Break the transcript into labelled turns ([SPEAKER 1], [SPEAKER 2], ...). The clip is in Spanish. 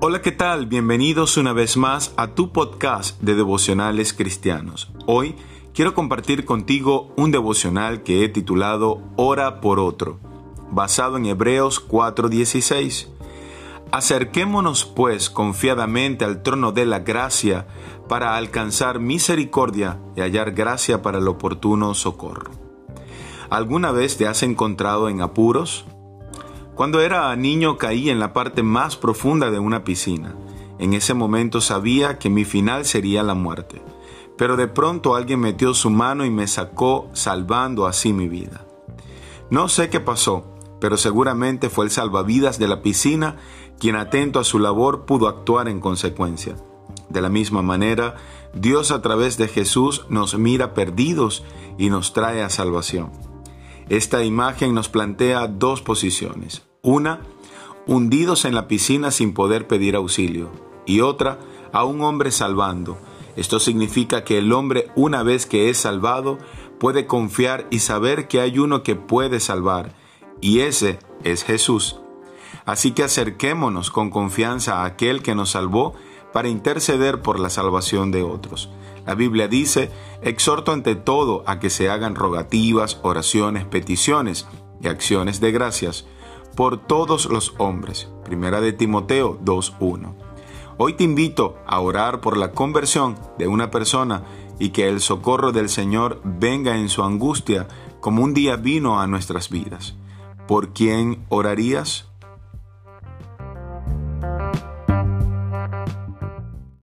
[SPEAKER 1] Hola, ¿qué tal? Bienvenidos una vez más a tu podcast de devocionales cristianos. Hoy quiero compartir contigo un devocional que he titulado Ora por otro, basado en Hebreos 4:16. Acerquémonos pues confiadamente al trono de la gracia para alcanzar misericordia y hallar gracia para el oportuno socorro. ¿Alguna vez te has encontrado en apuros? Cuando era niño caí en la parte más profunda de una piscina. En ese momento sabía que mi final sería la muerte. Pero de pronto alguien metió su mano y me sacó salvando así mi vida. No sé qué pasó, pero seguramente fue el salvavidas de la piscina quien atento a su labor pudo actuar en consecuencia. De la misma manera, Dios a través de Jesús nos mira perdidos y nos trae a salvación. Esta imagen nos plantea dos posiciones. Una, hundidos en la piscina sin poder pedir auxilio. Y otra, a un hombre salvando. Esto significa que el hombre, una vez que es salvado, puede confiar y saber que hay uno que puede salvar. Y ese es Jesús. Así que acerquémonos con confianza a aquel que nos salvó para interceder por la salvación de otros. La Biblia dice, exhorto ante todo a que se hagan rogativas, oraciones, peticiones y acciones de gracias por todos los hombres. Primera de Timoteo 2.1. Hoy te invito a orar por la conversión de una persona y que el socorro del Señor venga en su angustia como un día vino a nuestras vidas. ¿Por quién orarías?